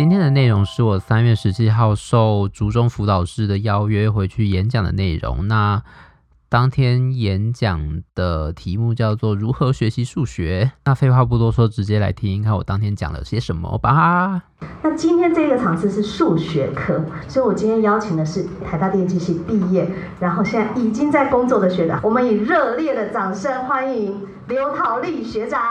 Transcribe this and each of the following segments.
今天的内容是我三月十七号受竹中辅导师的邀约回去演讲的内容。那当天演讲的题目叫做“如何学习数学”。那废话不多说，直接来听听看我当天讲了些什么吧。那今天这个场次是数学课，所以我今天邀请的是台大电机系毕业，然后现在已经在工作的学长。我们以热烈的掌声欢迎刘桃丽学长。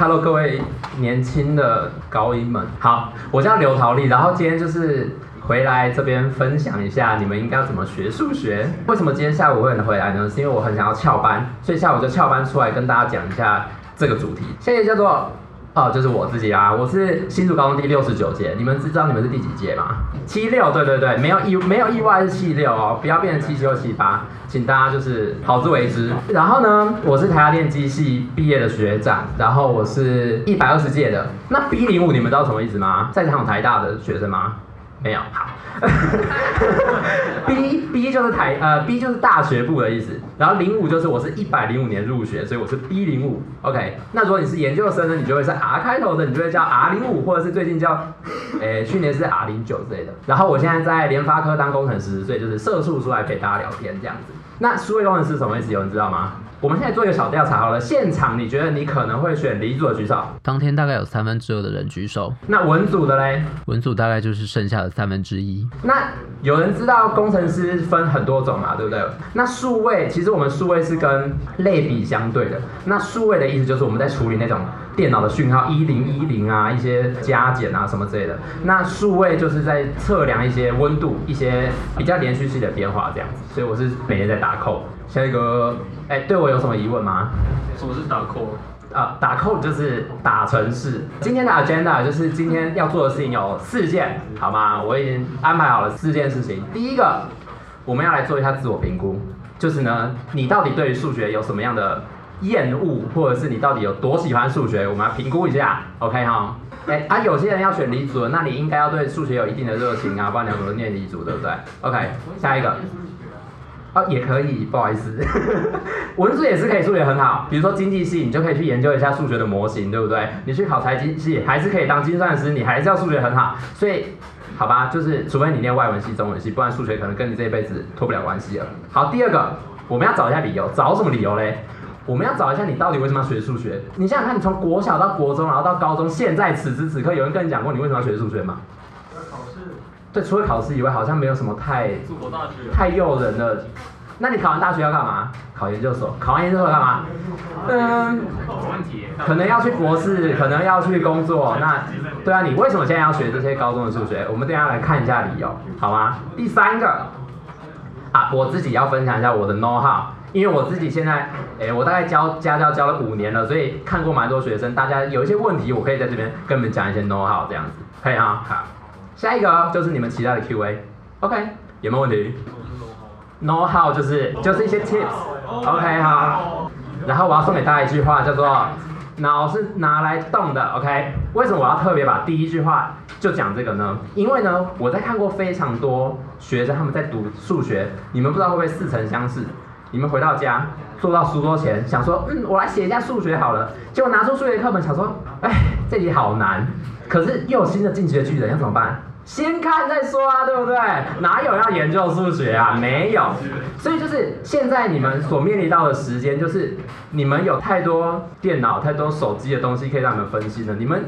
Hello，Hello，各位年轻的高音们，好，我叫刘桃丽，然后今天就是。回来这边分享一下，你们应该要怎么学数学？为什么今天下午会回来呢？是因为我很想要翘班，所以下午就翘班出来跟大家讲一下这个主题。现在叫做哦，就是我自己啊，我是新竹高中第六十九届，你们知道你们是第几届吗？七六，对对对，没有意没有意外是七六哦，不要变成七七或七八，请大家就是好自为之。然后呢，我是台大电机系毕业的学长，然后我是一百二十届的。那 B 零五你们知道什么意思吗？在场有台大的学生吗？没有，好，B B 就是台呃 B 就是大学部的意思，然后零五就是我是一百零五年入学，所以我是 B 零五，OK。那如果你是研究生呢，你就会是 R 开头的，你就会叫 R 零五，或者是最近叫，诶去年是 R 零九之类的。然后我现在在联发科当工程师，所以就是社畜出来陪大家聊天这样子。那数位工程师什么意思？有人知道吗？我们现在做一个小调查好了，现场你觉得你可能会选理组的举手。当天大概有三分之二的人举手。那文组的嘞？文组大概就是剩下的三分之一。那有人知道工程师分很多种嘛，对不对？那数位其实我们数位是跟类比相对的。那数位的意思就是我们在处理那种电脑的讯号一零一零啊，一些加减啊什么之类的。那数位就是在测量一些温度，一些比较连续性的变化这样子。所以我是每天在打 code。下一个，哎，对我有什么疑问吗？什么是打 code？啊，打 code 就是打程式。今天的 agenda 就是今天要做的事情有四件，好吗？我已经安排好了四件事情。第一个，我们要来做一下自我评估，就是呢，你到底对于数学有什么样的厌恶，或者是你到底有多喜欢数学？我们要评估一下，OK 哈？哎啊，有些人要选理组，那你应该要对数学有一定的热情啊，不然你要怎么念理组，对不对？OK，下一个。哦，也可以，不好意思，文字也是可以，数学很好。比如说经济系，你就可以去研究一下数学的模型，对不对？你去考财经系，还是可以当精算师，你还是要数学很好。所以，好吧，就是除非你念外文系、中文系，不然数学可能跟你这一辈子脱不了关系了。好，第二个，我们要找一下理由，找什么理由嘞？我们要找一下你到底为什么要学数学？你想想看，你从国小到国中，然后到高中，现在此时此刻，有人跟你讲过你为什么要学数学吗？对，除了考试以外，好像没有什么太太诱人的。那你考完大学要干嘛？考研究所。考完研究所干嘛？嗯，可能要去博士，可能要去工作。那对啊，你为什么现在要学这些高中的数学？我们等下来看一下理由，好吗？第三个啊，我自己要分享一下我的 know how，因为我自己现在，哎，我大概教家教教了五年了，所以看过蛮多学生，大家有一些问题，我可以在这边跟你们讲一些 know how 这样子，可以哈，好。下一个就是你们期待的 Q&A，OK，有没有问题？Know how 就是就是一些 tips，OK 好。然后我要送给大家一句话，叫做脑是拿来动的，OK？为什么我要特别把第一句话就讲这个呢？因为呢，我在看过非常多学生他们在读数学，你们不知道会不会似曾相识？你们回到家坐到书桌前，想说，嗯，我来写一下数学好了，结果拿出数学课本，想说，哎，这题好难。可是又有新的进击的巨人，要怎么办？先看再说啊，对不对？哪有要研究数学啊？没有。所以就是现在你们所面临到的时间，就是你们有太多电脑、太多手机的东西可以让你们分析了。你们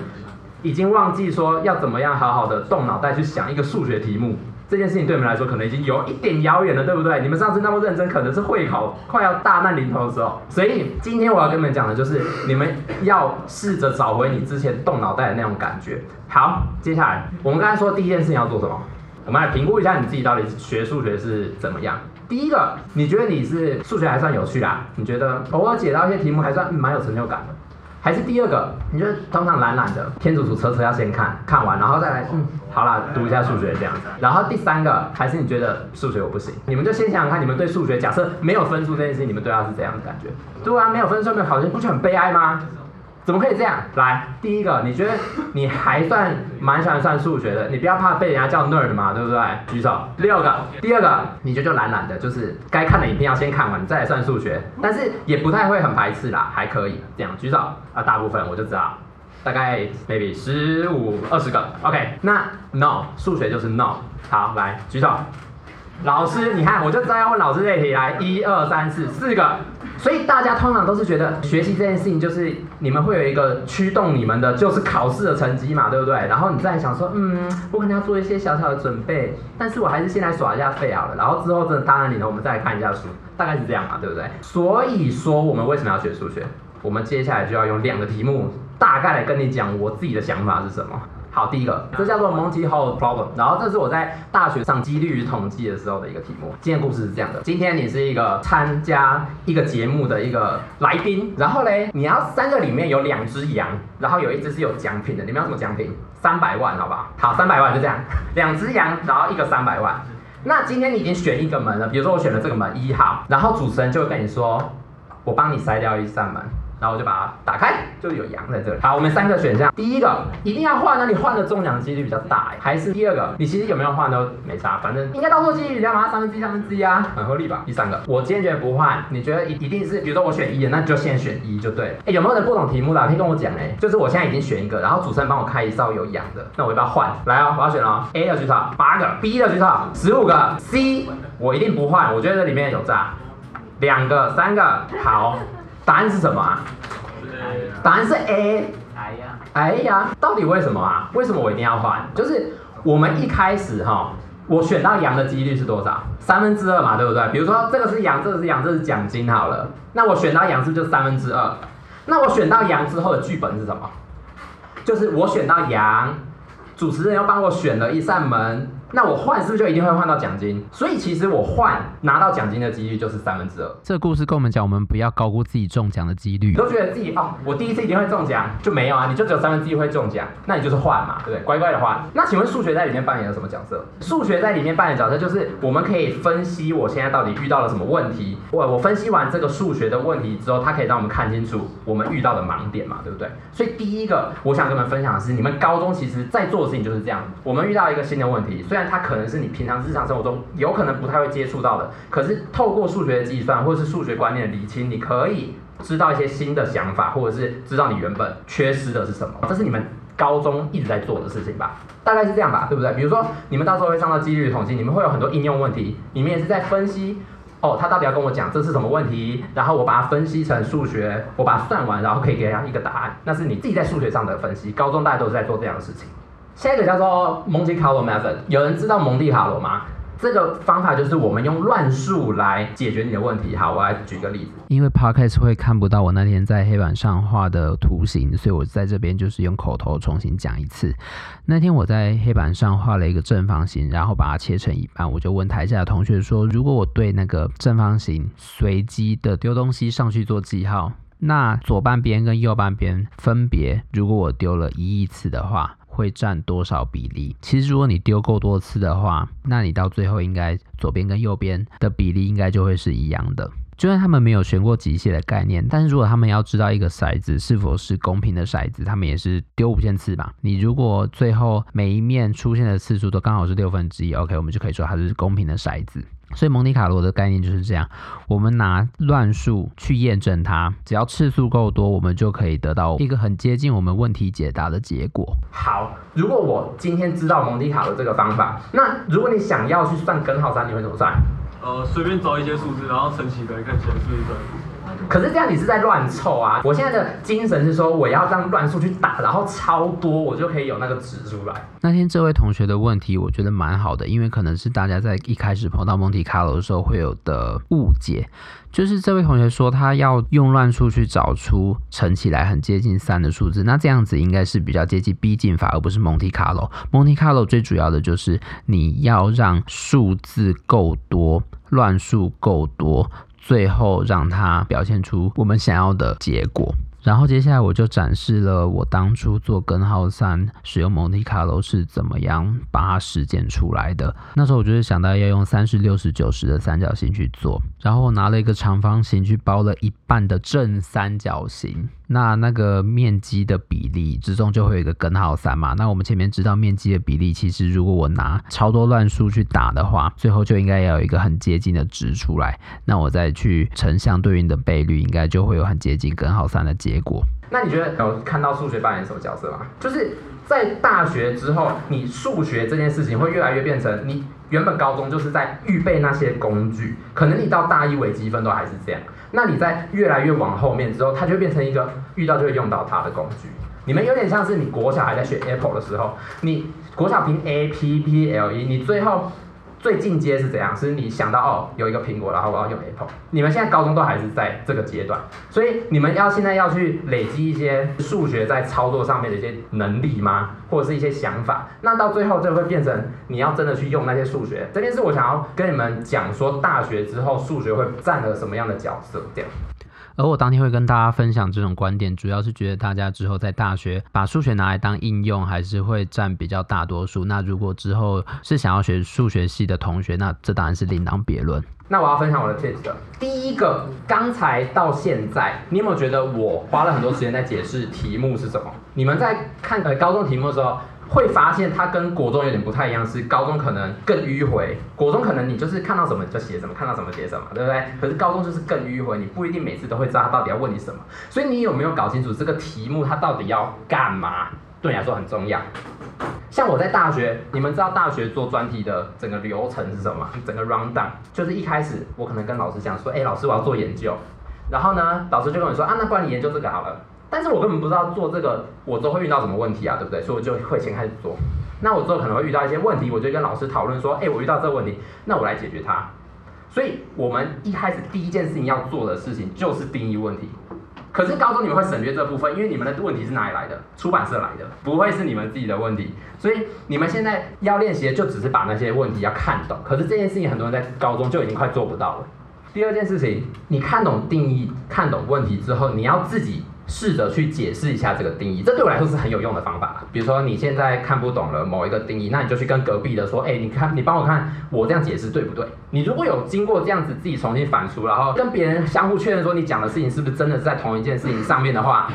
已经忘记说要怎么样好好的动脑袋去想一个数学题目。这件事情对你们来说可能已经有一点遥远了，对不对？你们上次那么认真，可能是会考快要大难临头的时候。所以今天我要跟你们讲的就是，你们要试着找回你之前动脑袋的那种感觉。好，接下来我们刚才说第一件事情要做什么？我们来评估一下你自己到底学数学是怎么样。第一个，你觉得你是数学还算有趣啊？你觉得偶尔解到一些题目还算蛮有成就感的？还是第二个，你就通常懒懒的，天组组车车要先看看完，然后再来，嗯，好啦，读一下数学这样子。然后第三个，还是你觉得数学我不行？你们就先想想看，你们对数学，假设没有分数这件事情，你们对它是怎样的感觉？对啊，没有分数，没有考试，不就很悲哀吗？怎么可以这样？来，第一个，你觉得你还算蛮喜欢算数学的，你不要怕被人家叫 nerd 嘛，对不对？举手。六个，第二个，你觉得就懒懒的，就是该看的影片要先看完，再来算数学，但是也不太会很排斥啦，还可以这样举手啊。大部分我就知道，大概 maybe 十五二十个。OK，那 no 数学就是 no。好，来举手。老师，你看，我就知道要问老师这题，来，一二三四四个。所以大家通常都是觉得学习这件事情就是你们会有一个驱动你们的，就是考试的成绩嘛，对不对？然后你再想说，嗯，我可能要做一些小小的准备，但是我还是先来耍一下废好了。然后之后真的当然你呢，我们再来看一下书，大概是这样嘛，对不对？所以说我们为什么要学数学？我们接下来就要用两个题目，大概来跟你讲我自己的想法是什么。好，第一个，这叫做 Monty Hall Problem，然后这是我在大学上几率与统计的时候的一个题目。今天故事是这样的，今天你是一个参加一个节目的一个来宾，然后嘞，你要三个里面有两只羊，然后有一只是有奖品的，你们要什么奖品？三百万，好不好？好，三百万就这样，两只羊，然后一个三百万。那今天你已经选一个门了，比如说我选了这个门一号，然后主持人就会跟你说，我帮你筛掉一扇门。然后我就把它打开，就有羊在这里。好，我们三个选项，第一个一定要换，那你换的中奖几率比较大，还是第二个，你其实有没有换都没差，反正应该到时候几率比较嘛，三分之一三分之一啊，很合理吧？第三个，我坚决不换，你觉得一一定是，比如说我选一的，那就先选一就对了。哎，有没有人不懂题目的，可以跟我讲哎，就是我现在已经选一个，然后主持人帮我开一哨有羊的，那我要不要换？来哦，我要选哦，A 的举手，八个；B 的举手，十五个；C 我一定不换，我觉得这里面有诈，两个、三个，好，答案是什么啊？答案是 A。哎呀，哎呀，到底为什么啊？为什么我一定要换？就是我们一开始哈，我选到羊的几率是多少？三分之二嘛，对不对？比如说这个是羊，这个是羊，这是奖金好了。那我选到羊是不是就三分之二？那我选到羊之后的剧本是什么？就是我选到羊，主持人又帮我选了一扇门。那我换是不是就一定会换到奖金？所以其实我换拿到奖金的几率就是三分之二。这个故事跟我们讲，我们不要高估自己中奖的几率。你都觉得自己哦，我第一次一定会中奖，就没有啊，你就只有三分之一会中奖，那你就是换嘛，对不对？乖乖的换。那请问数学在里面扮演了什么角色？数学在里面扮演角色就是我们可以分析我现在到底遇到了什么问题。我我分析完这个数学的问题之后，它可以让我们看清楚我们遇到的盲点嘛，对不对？所以第一个我想跟你们分享的是，你们高中其实在做的事情就是这样。我们遇到一个新的问题，虽然它可能是你平常日常生活中有可能不太会接触到的，可是透过数学的计算或者是数学观念的理清，你可以知道一些新的想法，或者是知道你原本缺失的是什么。这是你们高中一直在做的事情吧？大概是这样吧，对不对？比如说你们到时候会上到几率统计，你们会有很多应用问题，你们也是在分析哦，他到底要跟我讲这是什么问题，然后我把它分析成数学，我把它算完，然后可以给他一个答案。那是你自己在数学上的分析。高中大家都是在做这样的事情。下一个叫做蒙迪卡罗 Method，有人知道蒙地卡罗吗？这个方法就是我们用乱数来解决你的问题。好，我来举个例子。因为 Podcast 会看不到我那天在黑板上画的图形，所以我在这边就是用口头重新讲一次。那天我在黑板上画了一个正方形，然后把它切成一半，我就问台下的同学说：如果我对那个正方形随机的丢东西上去做记号，那左半边跟右半边分别，如果我丢了一亿次的话，会占多少比例？其实如果你丢够多次的话，那你到最后应该左边跟右边的比例应该就会是一样的。就算他们没有学过机械的概念，但是如果他们要知道一个骰子是否是公平的骰子，他们也是丢五千次吧。你如果最后每一面出现的次数都刚好是六分之一，OK，我们就可以说它是公平的骰子。所以蒙迪卡罗的概念就是这样，我们拿乱数去验证它，只要次数够多，我们就可以得到一个很接近我们问题解答的结果。好，如果我今天知道蒙迪卡罗这个方法，那如果你想要去算根号三，你会怎么算？呃，随便找一些数字，然后乘起来看起来是不是对。可是这样你是在乱凑啊！我现在的精神是说，我要让乱数去打，然后超多，我就可以有那个值出来。那天这位同学的问题，我觉得蛮好的，因为可能是大家在一开始碰到蒙提卡罗的时候会有的误解，就是这位同学说他要用乱数去找出乘起来很接近三的数字，那这样子应该是比较接近逼近法，而不是蒙提卡罗。蒙提卡罗最主要的就是你要让数字够多，乱数够多。最后让它表现出我们想要的结果。然后接下来我就展示了我当初做根号三使用蒙特卡罗是怎么样把它实践出来的。那时候我就是想到要用三十六十九十的三角形去做，然后我拿了一个长方形去包了一半的正三角形。那那个面积的比例之中就会有一个根号三嘛。那我们前面知道面积的比例，其实如果我拿超多乱数去打的话，最后就应该要有一个很接近的值出来。那我再去乘相对应的倍率，应该就会有很接近根号三的结果。那你觉得有看到数学扮演什么角色吗？就是在大学之后，你数学这件事情会越来越变成你原本高中就是在预备那些工具，可能你到大一微积分都还是这样。那你在越来越往后面之后，它就会变成一个遇到就会用到它的工具。你们有点像是你国小还在学 Apple 的时候，你国小拼 A P P L E，你最后。最进阶是怎样？是你想到哦，有一个苹果，然后我要用 Apple。你们现在高中都还是在这个阶段，所以你们要现在要去累积一些数学在操作上面的一些能力吗？或者是一些想法？那到最后就会变成你要真的去用那些数学。这边是我想要跟你们讲说，大学之后数学会占了什么样的角色？这样。而我当天会跟大家分享这种观点，主要是觉得大家之后在大学把数学拿来当应用，还是会占比较大多数。那如果之后是想要学数学系的同学，那这当然是另当别论。那我要分享我的 tips 的。第一个，刚才到现在，你有没有觉得我花了很多时间在解释题目是什么？你们在看呃高中题目的时候，会发现它跟国中有点不太一样，是高中可能更迂回，国中可能你就是看到什么就写什么，看到什么写什么，对不对？可是高中就是更迂回，你不一定每次都会知道他到底要问你什么，所以你有没有搞清楚这个题目它到底要干嘛？对你来说很重要。像我在大学，你们知道大学做专题的整个流程是什么？整个 rundown 就是一开始我可能跟老师讲说，哎，老师我要做研究，然后呢，老师就跟我说啊，那不然你研究这个好了。但是我根本不知道做这个，我都会遇到什么问题啊，对不对？所以我就会先开始做。那我之后可能会遇到一些问题，我就跟老师讨论说，哎，我遇到这个问题，那我来解决它。所以我们一开始第一件事情要做的事情就是定义问题。可是高中你们会省略这部分，因为你们的问题是哪里来的？出版社来的，不会是你们自己的问题。所以你们现在要练习的就只是把那些问题要看懂。可是这件事情很多人在高中就已经快做不到了。第二件事情，你看懂定义、看懂问题之后，你要自己。试着去解释一下这个定义，这对我来说是很有用的方法。比如说你现在看不懂了某一个定义，那你就去跟隔壁的说，哎，你看，你帮我看，我这样解释对不对？你如果有经过这样子自己重新反刍，然后跟别人相互确认说你讲的事情是不是真的是在同一件事情上面的话。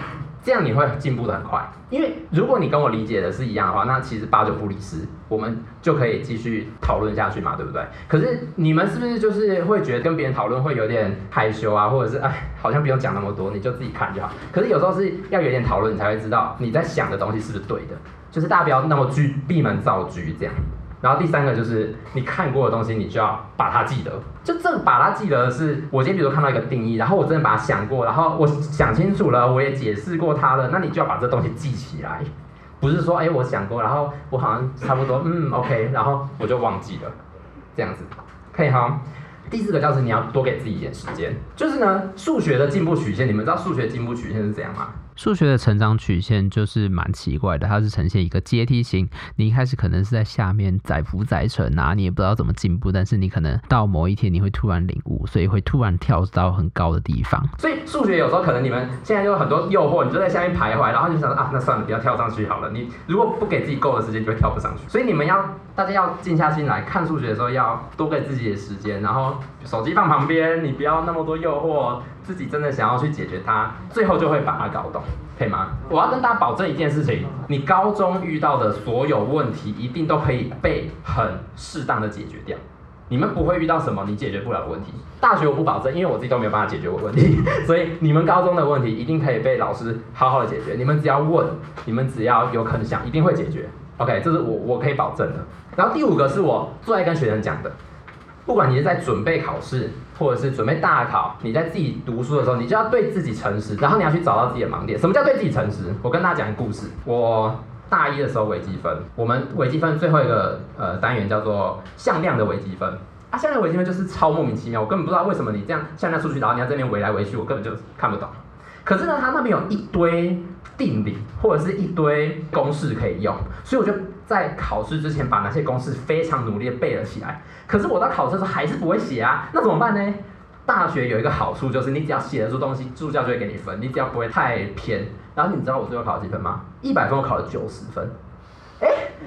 这样你会进步得很快，因为如果你跟我理解的是一样的话，那其实八九不离十，我们就可以继续讨论下去嘛，对不对？可是你们是不是就是会觉得跟别人讨论会有点害羞啊，或者是哎，好像不用讲那么多，你就自己看就好。可是有时候是要有点讨论，你才会知道你在想的东西是不是对的，就是大家不要那么拘闭门造车这样。然后第三个就是你看过的东西，你就要把它记得。就这把它记得的是，我今天比如说看到一个定义，然后我真的把它想过，然后我想清楚了，我也解释过它了，那你就要把这东西记起来，不是说哎我想过，然后我好像差不多嗯 OK，然后我就忘记了，这样子可以哈。第四个就是你要多给自己一点时间，就是呢数学的进步曲线，你们知道数学进步曲线是怎样吗？数学的成长曲线就是蛮奇怪的，它是呈现一个阶梯型。你一开始可能是在下面载浮载沉啊，你也不知道怎么进步，但是你可能到某一天你会突然领悟，所以会突然跳到很高的地方。所以数学有时候可能你们现在就有很多诱惑，你就在下面徘徊，然后就想啊，那算了，不要跳上去好了。你如果不给自己够的时间，就会跳不上去。所以你们要大家要静下心来看数学的时候，要多给自己的时间，然后手机放旁边，你不要那么多诱惑，自己真的想要去解决它，最后就会把它搞懂。可以吗？我要跟大家保证一件事情，你高中遇到的所有问题，一定都可以被很适当的解决掉。你们不会遇到什么你解决不了的问题。大学我不保证，因为我自己都没有办法解决我问题，所以你们高中的问题一定可以被老师好好的解决。你们只要问，你们只要有可能想，一定会解决。OK，这是我我可以保证的。然后第五个是我最爱跟学生讲的。不管你是在准备考试，或者是准备大考，你在自己读书的时候，你就要对自己诚实，然后你要去找到自己的盲点。什么叫对自己诚实？我跟大家讲一个故事。我大一的时候微积分，我们微积分最后一个呃单元叫做向量的微积分啊，向量微积分就是超莫名其妙，我根本不知道为什么你这样向量出去，然后你要这边围来围去，我根本就看不懂。可是呢，它那边有一堆定理或者是一堆公式可以用，所以我就在考试之前把那些公式非常努力的背了起来。可是我到考试的时候还是不会写啊，那怎么办呢？大学有一个好处就是你只要写得出东西，助教就会给你分，你只要不会太偏。然后你知道我最后考了几分吗？一百分我考了九十分。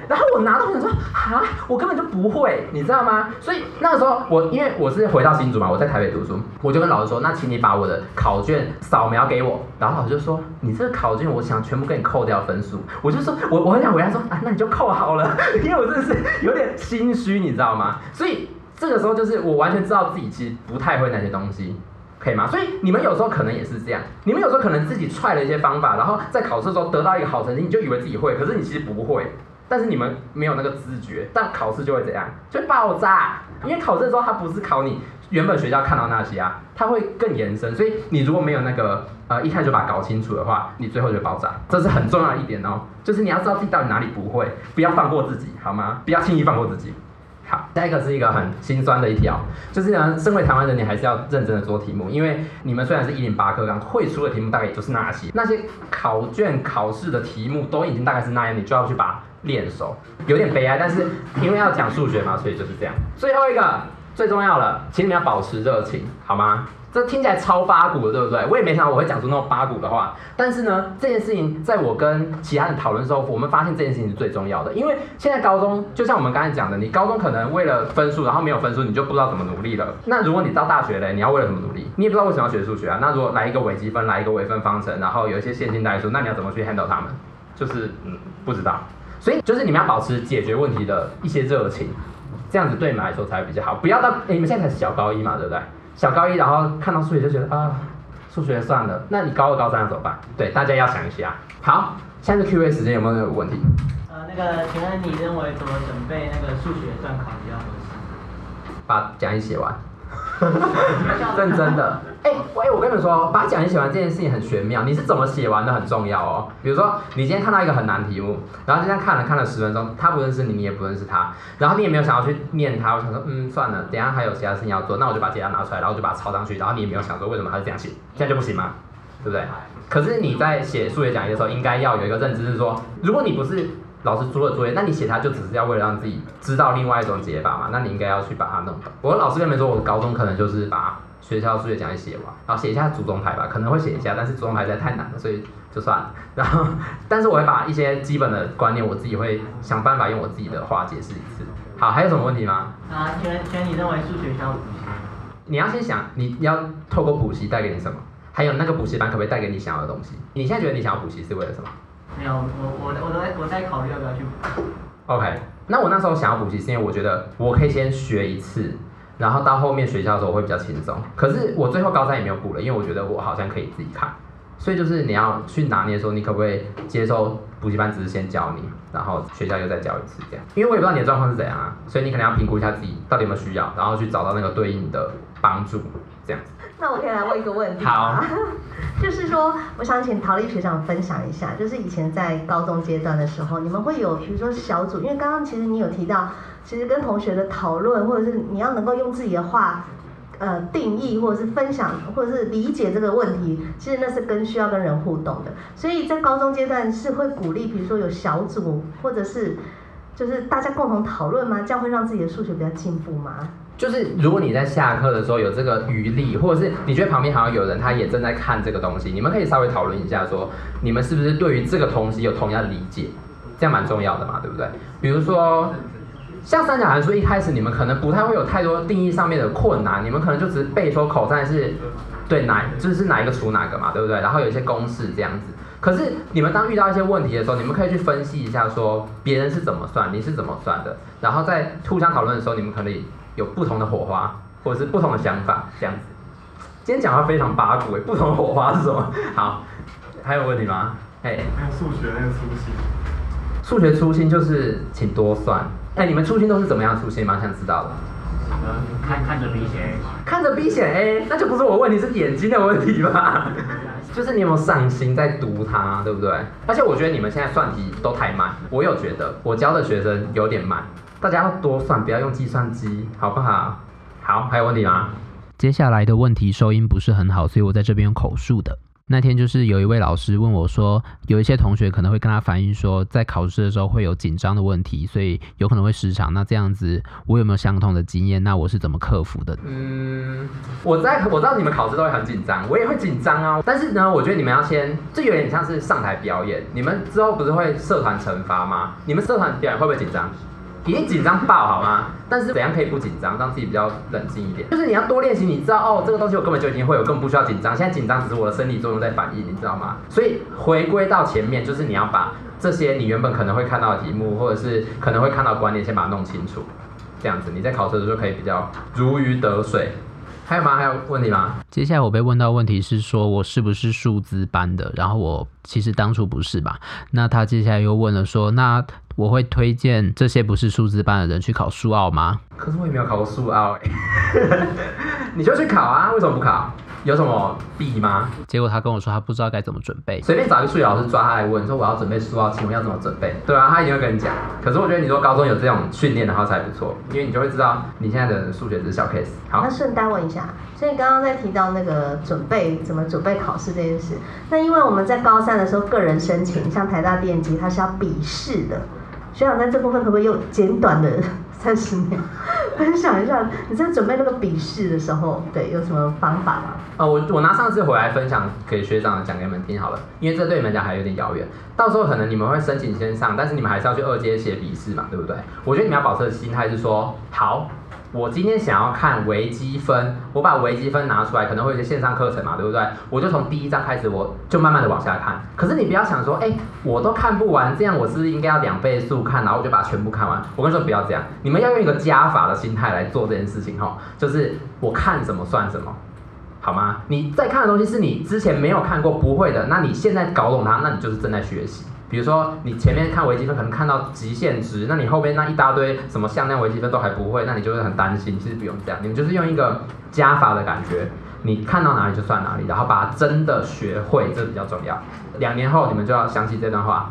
然后我拿到我想说啊，我根本就不会，你知道吗？所以那个时候我因为我是回到新竹嘛，我在台北读书，我就跟老师说，那请你把我的考卷扫描给我。然后老师就说，你这个考卷我想全部给你扣掉分数。我就说我我很想回答说啊，那你就扣好了，因为我真的是有点心虚，你知道吗？所以这个时候就是我完全知道自己其实不太会那些东西。可以吗？所以你们有时候可能也是这样，你们有时候可能自己踹了一些方法，然后在考试的时候得到一个好成绩，你就以为自己会，可是你其实不会。但是你们没有那个知觉，但考试就会怎样？就爆炸。因为考试的时候，它不是考你原本学校看到那些啊，它会更延伸。所以你如果没有那个呃一开始就把搞清楚的话，你最后就爆炸。这是很重要的一点哦，就是你要知道自己到底哪里不会，不要放过自己，好吗？不要轻易放过自己。好，下一个是一个很心酸的一条，就是呢，身为台湾人，你还是要认真的做题目，因为你们虽然是一零八课纲，会出的题目大概也就是那些，那些考卷考试的题目都已经大概是那样，你就要去把练手，有点悲哀，但是因为要讲数学嘛，所以就是这样。最后一个最重要了，请你们要保持热情，好吗？这听起来超八股的，对不对？我也没想到我会讲出那么八股的话。但是呢，这件事情在我跟其他人讨论的时候，我们发现这件事情是最重要的。因为现在高中，就像我们刚才讲的，你高中可能为了分数，然后没有分数，你就不知道怎么努力了。那如果你到大学嘞，你要为了什么努力？你也不知道为什么要学数学啊。那如果来一个微积分，来一个微分方程，然后有一些线性代数，那你要怎么去 handle 它们？就是嗯，不知道。所以就是你们要保持解决问题的一些热情，这样子对你们来说才会比较好。不要到诶，你们现在才是小高一嘛，对不对？小高一，然后看到数学就觉得啊，数学算了。那你高二、高三要怎么办？对，大家要想一下。好，现在是 Q&A 时间，有没有问题？呃，那个，请问你认为怎么准备那个数学段考比较合适？把讲义写完。认真的，哎、欸，喂，我跟你们说，把讲义写完这件事情很玄妙，你是怎么写完的很重要哦。比如说，你今天看到一个很难题目，然后就这样看了看了十分钟，他不认识你，你也不认识他，然后你也没有想要去念他，我想说，嗯，算了，等下还有其他事情要做，那我就把解答拿出来，然后就把它抄上去，然后你也没有想说为什么他是这样写，这样就不行吗？对不对？可是你在写数学讲义的时候，应该要有一个认知是说，如果你不是。老师出了作业，那你写它就只是要为了让自己知道另外一种解法嘛？那你应该要去把它弄懂。我老师跟你们说，我高中可能就是把学校数学讲义写完，然后写一下祖宗牌吧，可能会写一下，但是祖宗牌实在太难了，所以就算了。然后，但是我会把一些基本的观念，我自己会想办法用我自己的话解释一次。好，还有什么问题吗？啊，全全你认为数学需要补习？你要先想，你要透过补习带给你什么？还有那个补习班可不可以带给你想要的东西？你现在觉得你想要补习是为了什么？没有，我我我都在我在考虑要不要去补。OK，那我那时候想要补习，是因为我觉得我可以先学一次，然后到后面学校的时候我会比较轻松。可是我最后高三也没有补了，因为我觉得我好像可以自己看。所以就是你要去拿捏的时候，你可不可以接受补习班只是先教你，然后学校又再教一次这样？因为我也不知道你的状况是怎样啊，所以你可能要评估一下自己到底有没有需要，然后去找到那个对应的帮助这样子。那我可以来问一个问题。好，就是说，我想请陶丽学长分享一下，就是以前在高中阶段的时候，你们会有比如说小组，因为刚刚其实你有提到，其实跟同学的讨论，或者是你要能够用自己的话，呃，定义或者是分享，或者是理解这个问题，其实那是跟需要跟人互动的。所以在高中阶段是会鼓励，比如说有小组，或者是就是大家共同讨论吗？这样会让自己的数学比较进步吗？就是如果你在下课的时候有这个余力，或者是你觉得旁边好像有人他也正在看这个东西，你们可以稍微讨论一下，说你们是不是对于这个东西有同样的理解，这样蛮重要的嘛，对不对？比如说像三角函数，一开始你们可能不太会有太多定义上面的困难，你们可能就只是背说口算是对哪，就是哪一个除哪个嘛，对不对？然后有一些公式这样子。可是你们当遇到一些问题的时候，你们可以去分析一下，说别人是怎么算，你是怎么算的，然后在互相讨论的时候，你们可以。有不同的火花，或者是不同的想法，这样子。今天讲话非常八股诶，不同的火花是什么？好，还有问题吗？哎，还有数学那个粗心。数学粗心就是请多算。哎，你们粗心都是怎么样粗心？蛮想知道的。看看着 B 选 A，看着 B 选 A，那就不是我问题，是眼睛的问题吧？就是你有没有上心在读它，对不对？而且我觉得你们现在算题都太慢，我有觉得我教的学生有点慢。大家要多算，不要用计算机，好不好？好，还有问题吗？接下来的问题收音不是很好，所以我在这边用口述的。那天就是有一位老师问我说，有一些同学可能会跟他反映说，在考试的时候会有紧张的问题，所以有可能会失常。那这样子，我有没有相同的经验？那我是怎么克服的？嗯，我在我知道你们考试都会很紧张，我也会紧张啊。但是呢，我觉得你们要先，这有点像是上台表演。你们之后不是会社团惩罚吗？你们社团表演会不会紧张？一定紧张爆好吗？但是怎样可以不紧张，让自己比较冷静一点？就是你要多练习，你知道哦，这个东西我根本就已经会有，根本不需要紧张。现在紧张只是我的生理作用在反应，你知道吗？所以回归到前面，就是你要把这些你原本可能会看到的题目，或者是可能会看到观念，先把它弄清楚，这样子你在考试的时候可以比较如鱼得水。还有吗？还有问题吗？接下来我被问到问题是说，我是不是数字班的？然后我其实当初不是吧？那他接下来又问了说，那我会推荐这些不是数字班的人去考数奥吗？可是我也没有考过数奥哎，你就去考啊？为什么不考？有什么弊吗？结果他跟我说他不知道该怎么准备，随便找一个数学老师抓他来问，说我要准备数奥，请问要怎么准备？对啊，他一定会跟你讲。可是我觉得你说高中有这种训练的话才不错，因为你就会知道你现在的数学只是小 case。好，那顺带问一下，所以刚刚在提到那个准备怎么准备考试这件事，那因为我们在高三的时候个人申请，像台大电机，它是要笔试的。学长在这部分可不可以用简短的三十秒分享一下？你在准备那个笔试的时候，对，有什么方法吗？哦，我我拿上次回来分享给学长讲给你们听好了，因为这对你们讲还有点遥远。到时候可能你们会申请先上，但是你们还是要去二阶写笔试嘛，对不对？我觉得你们要保持的心态是说，好。我今天想要看微积分，我把微积分拿出来，可能会有些线上课程嘛，对不对？我就从第一章开始，我就慢慢的往下看。可是你不要想说，哎、我都看不完，这样我是不是应该要两倍速看，然后我就把它全部看完？我跟你说不要这样，你们要用一个加法的心态来做这件事情哈，就是我看什么算什么，好吗？你在看的东西是你之前没有看过不会的，那你现在搞懂它，那你就是正在学习。比如说，你前面看微积分可能看到极限值，那你后边那一大堆什么向量微积分都还不会，那你就会很担心。其实不用这样，你们就是用一个加法的感觉，你看到哪里就算哪里，然后把它真的学会，这比较重要。两年后你们就要想起这段话。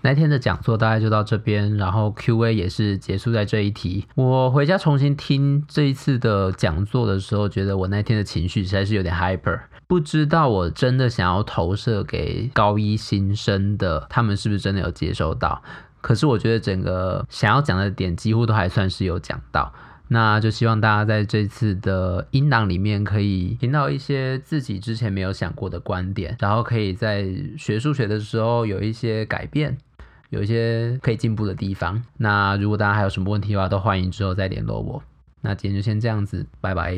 那天的讲座大概就到这边，然后 Q&A 也是结束在这一题。我回家重新听这一次的讲座的时候，觉得我那天的情绪实在是有点 hyper。不知道我真的想要投射给高一新生的，他们是不是真的有接收到？可是我觉得整个想要讲的点几乎都还算是有讲到。那就希望大家在这次的音档里面可以听到一些自己之前没有想过的观点，然后可以在学数学的时候有一些改变，有一些可以进步的地方。那如果大家还有什么问题的话，都欢迎之后再联络我。那今天就先这样子，拜拜。